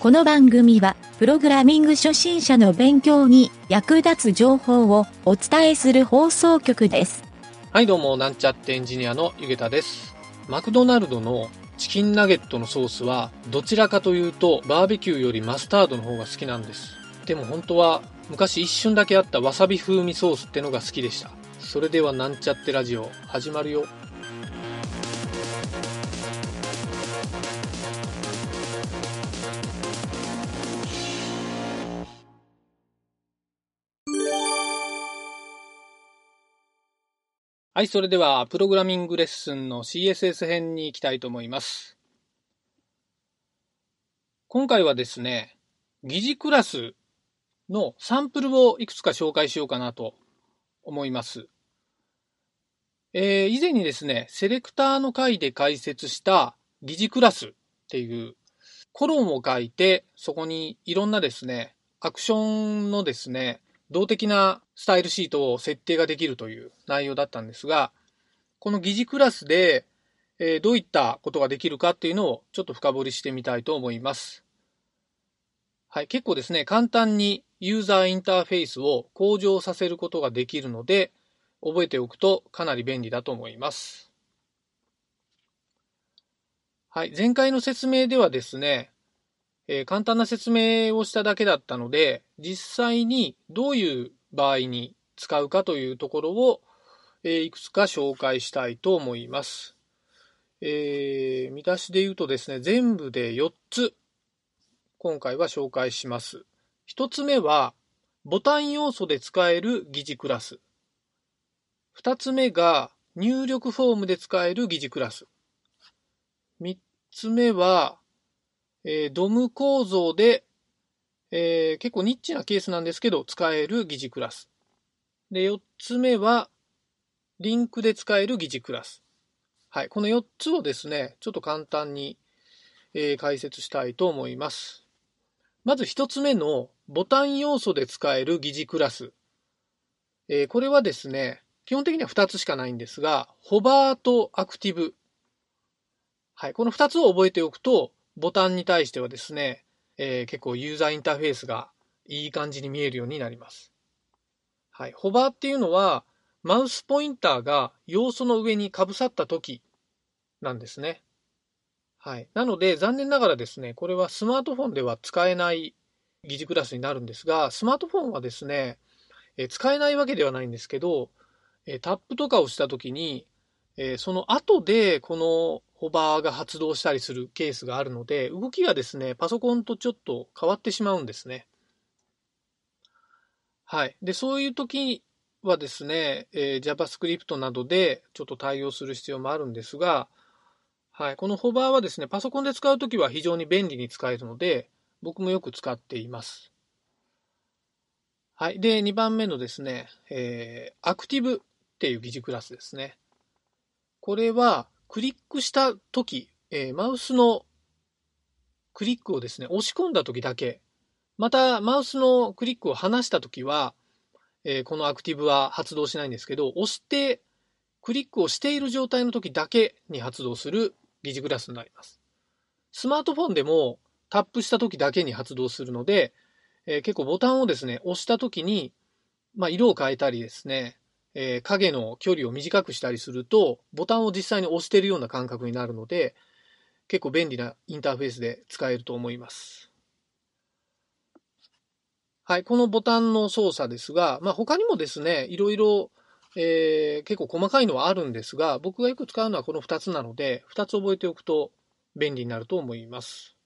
この番組は、プログラミング初心者の勉強に役立つ情報をお伝えする放送局です。はいどうも、なんちゃってエンジニアのゆげたです。マクドナルドのチキンナゲットのソースは、どちらかというと、バーベキューよりマスタードの方が好きなんです。でも本当は、昔一瞬だけあったわさび風味ソースってのが好きでした。それではなんちゃってラジオ、始まるよ。はい、それでは、プログラミングレッスンの CSS 編に行きたいと思います。今回はですね、疑似クラスのサンプルをいくつか紹介しようかなと思います。えー以前にですね、セレクターの回で解説した疑似クラスっていうコロンを書いて、そこにいろんなですね、アクションのですね、動的なスタイルシートを設定ができるという内容だったんですが、この疑似クラスで、えーどういったことができるかっていうのをちょっと深掘りしてみたいと思います。はい、結構ですね、簡単にユーザーインターフェースを向上させることができるので、覚えておくとかなり便利だと思います。はい、前回の説明ではですね、えー簡単な説明をしただけだったので、実際にどういう場合に使うかというところを、えーいくつか紹介したいと思います。えー見出しで言うとですね、全部で4つ、今回は紹介します。1つ目は、ボタン要素で使える疑似クラス。2つ目が、入力フォームで使える疑似クラス。3つ目は、えードム構造で、えー結構ニッチなケースなんですけど、使える疑似クラス。で、4つ目は、リンクで使える疑似クラス。はい。この4つをですね、ちょっと簡単に、えー解説したいと思います。まず1つ目の、ボタン要素で使える疑似クラス。えーこれはですね、基本的には2つしかないんですが、ホバーとアクティブ。はい。この2つを覚えておくと、ボタンに対してはですね、えー結構ユーザーインターフェースがいい感じに見えるようになります。はい。ホバーっていうのは、マウスポインターが要素の上にかぶさった時なんですね。はい。なので、残念ながらですね、これはスマートフォンでは使えない疑似クラスになるんですが、スマートフォンはですね、えー使えないわけではないんですけど、えータップとかをした時に、えーその後でこのホバーが発動したりするケースがあるので、動きがですね、パソコンとちょっと変わってしまうんですね。はい。で、そういう時はですね、えー JavaScript などでちょっと対応する必要もあるんですが、はい。このホバーはですね、パソコンで使うときは非常に便利に使えるので、僕もよく使っています。はい。で、2番目のですね、えー、アクティブっていう疑似クラスですね。これは、クリックしたとき、えーマウスのクリックをですね、押し込んだときだけ、また、マウスのクリックを離したときは、えーこのアクティブは発動しないんですけど、押して、クリックをしている状態の時だけに発動する疑似クラスになります。スマートフォンでもタップした時だけに発動するので、えー結構ボタンをですね、押した時に、まあ、色を変えたりですね、えー影の距離を短くしたりすると、ボタンを実際に押しているような感覚になるので、結構便利なインターフェースで使えると思います。はい、このボタンの操作ですが、まあ、他にもですね、いろいろ、えー結構細かいのはあるんですが、僕がよく使うのはこの2つなので、2つ覚えておくと便利になると思います。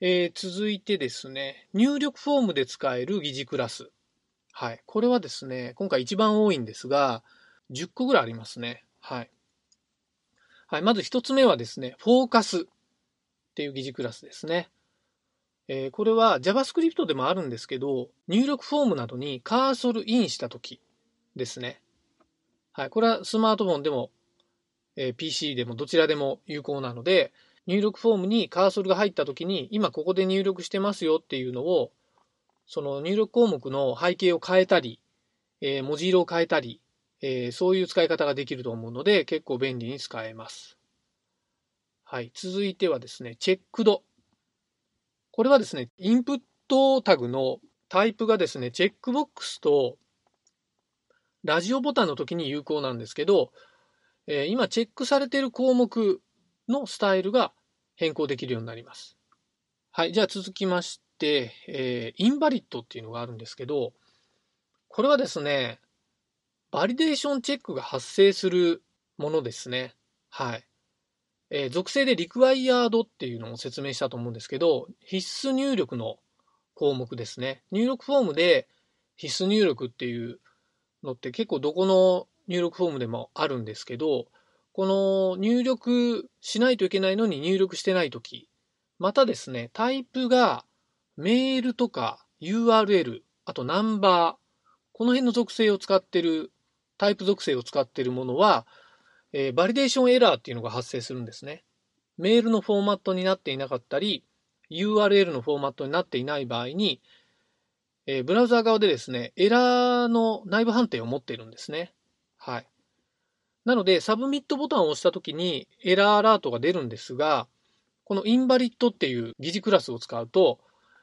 えー続いてですね、入力フォームで使える疑似クラス。はい。これはですね、今回一番多いんですが、10個ぐらいありますね。はい。はい。まず一つ目はですね、フォーカスっていう疑似クラスですね。えーこれは JavaScript でもあるんですけど、入力フォームなどにカーソルインしたときですね。はい。これはスマートフォンでも、えー PC でもどちらでも有効なので、入力フォームにカーソルが入ったときに、今ここで入力してますよっていうのを、その入力項目の背景を変えたり、えー文字色を変えたり、えーそういう使い方ができると思うので、結構便利に使えます。はい。続いてはですね、チェックド。これはですね、インプットタグのタイプがですね、チェックボックスとラジオボタンの時に有効なんですけど、えー、今チェックされている項目のスタイルが変更できるようになります。はい、じゃあ続きまして、えー、インバリットっていうのがあるんですけど、これはですね、バリデーションチェックが発生するものですね。はい。えー、属性でリクワイヤードっていうのを説明したと思うんですけど、必須入力の項目ですね。入力フォームで必須入力っていうのって結構どこの入力フォームでもあるんですけど、この入力しないといけないのに入力してないとき、またですね、タイプがメールとか URL、あとナンバー、この辺の属性を使ってる、タイプ属性を使ってるものは、えー、バリデーションエラーっていうのが発生するんですね。メールのフォーマットになっていなかったり、URL のフォーマットになっていない場合に、えー、ブラウザー側でですね、エラーの内部判定を持っているんですね。はい。なので、サブミットボタンを押したときにエラーアラートが出るんですが、この invalid っていう疑似クラスを使うと、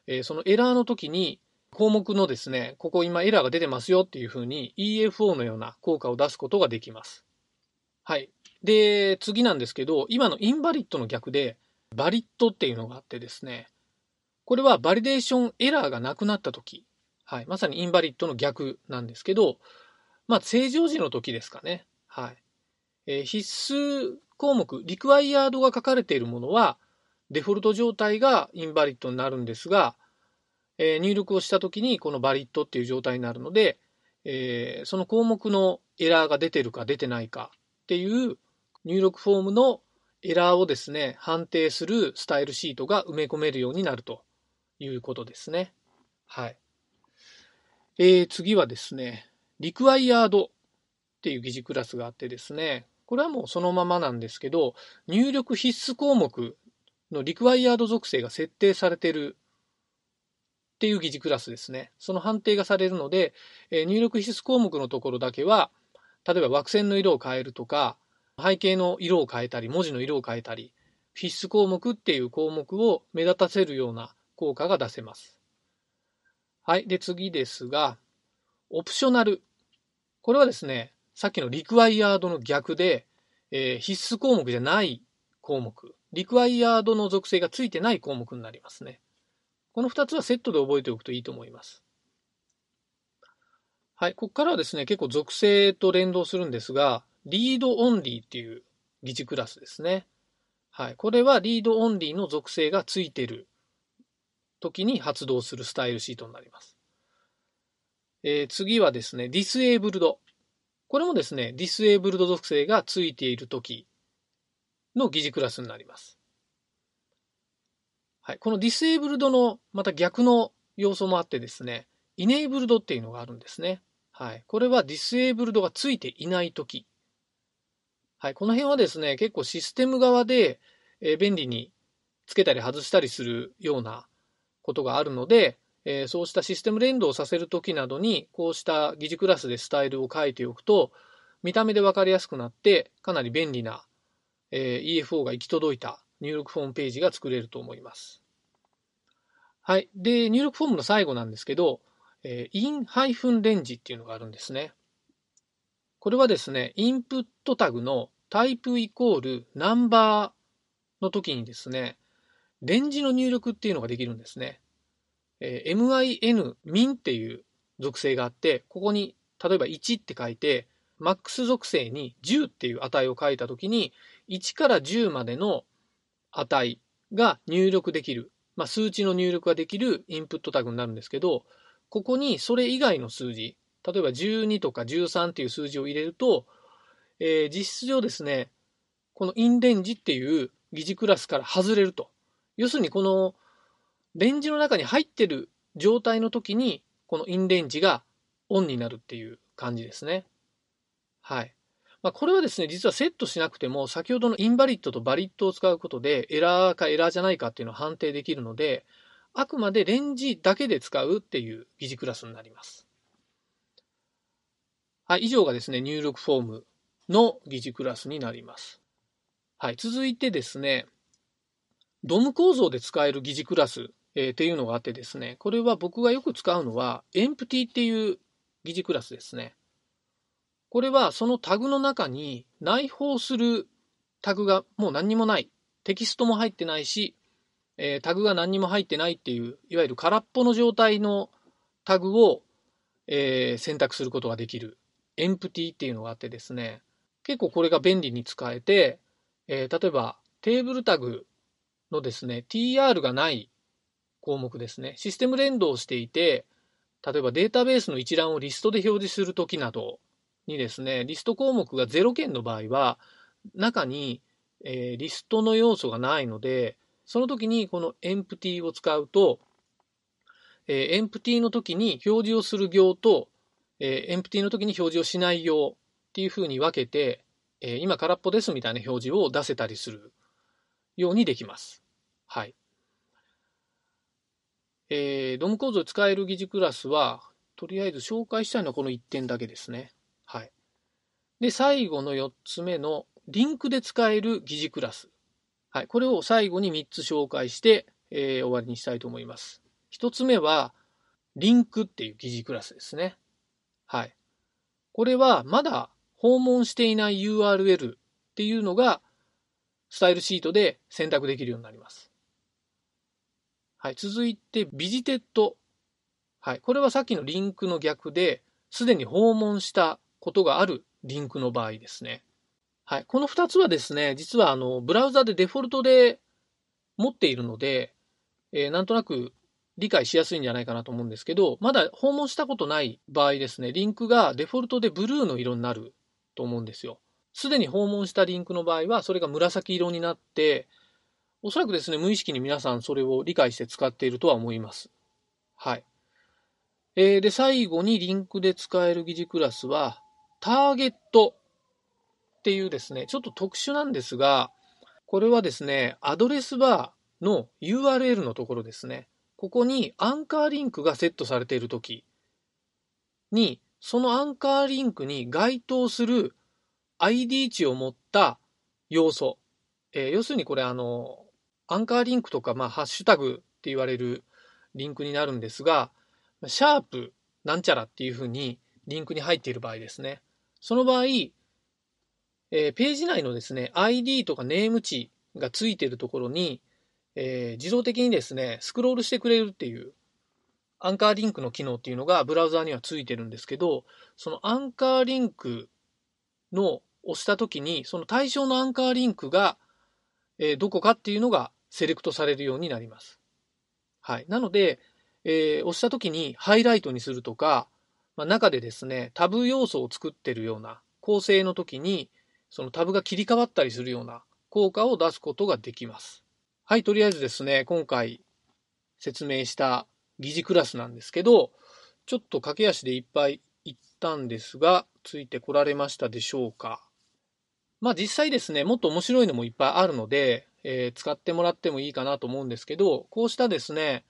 えー、そのエラーの時に項目のですね、ここ今エラーが出てますよっていうふうに EFO のような効果を出すことができます。はい。で、次なんですけど、今の invalid の逆で、 valid っていうのがあってですね、これはバリデーションエラーがなくなった時、はい、まさに invalid の逆なんですけど、まあ、正常時の時ですかね。はい。えー、必須項目、 required が書かれているものは、デフォルト状態が invalid になるんですが、えー、入力をした時にこの valid っていう状態になるので、えー、その項目のエラーが出てるか出てないかっていう入力フォームのエラーをですね、判定するスタイルシートが埋め込めるようになるということですね。はい。えー、次はですね、リクワイヤードっていう疑似クラスがあってですね、これはもうそのままなんですけど、入力必須項目のリクワイヤード属性が設定されてるっていう疑似クラスですね。その判定がされるので、え、入力必須項目のところだけは、例えば枠線の色を変えるとか、背景の色を変えたり、文字の色を変えたり、必須項目っていう項目を目立たせるような効果が出せます。はい。で、次ですが、オプショナル。これはですね、さっきのリクワイヤードの逆で、えー、必須項目じゃない項目。リクワイヤードの属性がついてない項目になりますね。この2つはセットで覚えておくといいと思います。はい、ここからはですね、結構属性と連動するんですが、 read-only っていう疑似クラスですね。はい、これは read-only の属性がついてる時に発動するスタイルシートになります。えー、次はですね、 disabled。これもですね、 disabled 属性がついている時の疑似クラスになります。はい、この disabled のまた逆の要素もあってですね、 enabled っていうのがあるんですね。はい。これは disabled がついていないとき。はい。この辺はですね、結構システム側で、え、便利につけたり外したりするようなことがあるので、え、そうしたシステム連動させるときなどに、こうした疑似クラスでスタイルを書いておくと、見た目でわかりやすくなって、かなり便利な、え、EFO が行き届いた入力フォームページが作れると思います。はい。で、入力フォームの最後なんですけど、え、in-range っていうのがあるんですね。これはですね、インプットタグのタイプイコールナンバーの時にですね、レンジの入力っていうのができるんですね。えー、min min っていう属性があって、ここに例えば1って書いて、max 属性に10っていう値を書いたときに、1から10までの値が入力できる、まあ、数値の入力ができるインプットタグになるんですけど、ここにそれ以外の数字、例えば12とか13っていう数字を入れると、えー、実質上ですね、このインレンジっていう疑似クラスから外れると。要するにこのレンジの中に入ってる状態の時に、このインレンジがオンになるっていう感じですね。はい。まあ、これはですね、実はセットしなくても、先ほどのインバリットとバリットを使うことで、エラーかエラーじゃないかっていうのを判定できるので、あくまでレンジだけで使うっていう疑似クラスになります。はい、以上がですね、入力フォームの疑似クラスになります。はい、続いてですね、ドム構造で使える疑似クラス、えー、っていうのがあってですね、これは僕がよく使うのは、エンプティっていう疑似クラスですね。これはそのタグの中に内包するタグがもう何にもない。テキストも入ってないし、えー、タグが何にも入ってないっていう、いわゆる空っぽの状態のタグを、えー、選択することができる。エンプティっていうのがあってですね、結構これが便利に使えて、えー、例えばテーブルタグのですね、tr がない項目ですね、システム連動していて、例えばデータベースの一覧をリストで表示するときなどにですね、リスト項目が0件の場合は、中に、えー、リストの要素がないので、その時にこの empty を使うと、えー、empty の時に表示をする行と、えー、empty の時に表示をしない行っていうふうに分けて、えー、今空っぽですみたいな表示を出せたりするようにできます。はい。えー、ドム構造で使える疑似クラスは、とりあえず紹介したいのはこの1点だけですね。で、最後の4つ目のリンクで使える疑似クラス。はい。これを最後に3つ紹介して、えー、終わりにしたいと思います。1つ目は、リンクっていう疑似クラスですね。はい。これはまだ訪問していない URL っていうのが、スタイルシートで選択できるようになります。はい。続いて、 visited。はい。これはさっきのリンクの逆で、すでに訪問したことがあるリンクの場合ですね。はい。この2つはですね、実はあの、ブラウザでデフォルトで持っているので、えー、なんとなく理解しやすいんじゃないかなと思うんですけど、まだ訪問したことない場合ですね、リンクがデフォルトでブルーの色になると思うんですよ。すでに訪問したリンクの場合は、それが紫色になって、おそらくですね、無意識に皆さんそれを理解して使っているとは思います。はい。えー、で、最後にリンクで使える疑似クラスは、ターゲットっていうですね、ちょっと特殊なんですが、これはですね、アドレスバーの URL のところですね。ここにアンカーリンクがセットされているときに、そのアンカーリンクに該当する ID 値を持った要素。えー、要するにこれあの、アンカーリンクとか、まあ、ハッシュタグって言われるリンクになるんですが、シャープなんちゃらっていうふうにリンクに入っている場合ですね。その場合、えー、ページ内のですね、ID とかネーム値がついているところに、えー、自動的にですね、スクロールしてくれるっていうアンカーリンクの機能っていうのがブラウザーにはついてるんですけど、そのアンカーリンクの押した時に、その対象のアンカーリンクが、えー、どこかっていうのがセレクトされるようになります。はい。なので、えー、押した時にハイライトにするとか、まあ、中でですね、タブ要素を作ってるような構成の時に、そのタブが切り替わったりするような効果を出すことができます。はい、とりあえずですね、今回説明した疑似クラスなんですけど、ちょっと駆け足でいっぱい言ったんですが、ついてこられましたでしょうか。まあ実際ですね、もっと面白いのもいっぱいあるので、えー、使ってもらってもいいかなと思うんですけど、こうしたですね、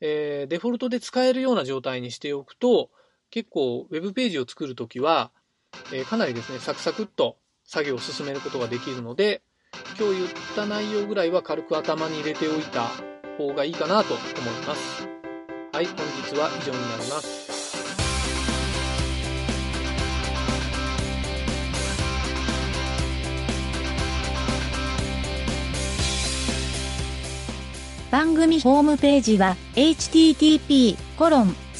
えー、デフォルトで使えるような状態にしておくと、結構 Web ページを作るときは、えー、かなりですね、サクサクっと作業を進めることができるので、今日言った内容ぐらいは軽く頭に入れておいた方がいいかなと思います。はい、本日は以上になります。番組ホームページは http コロン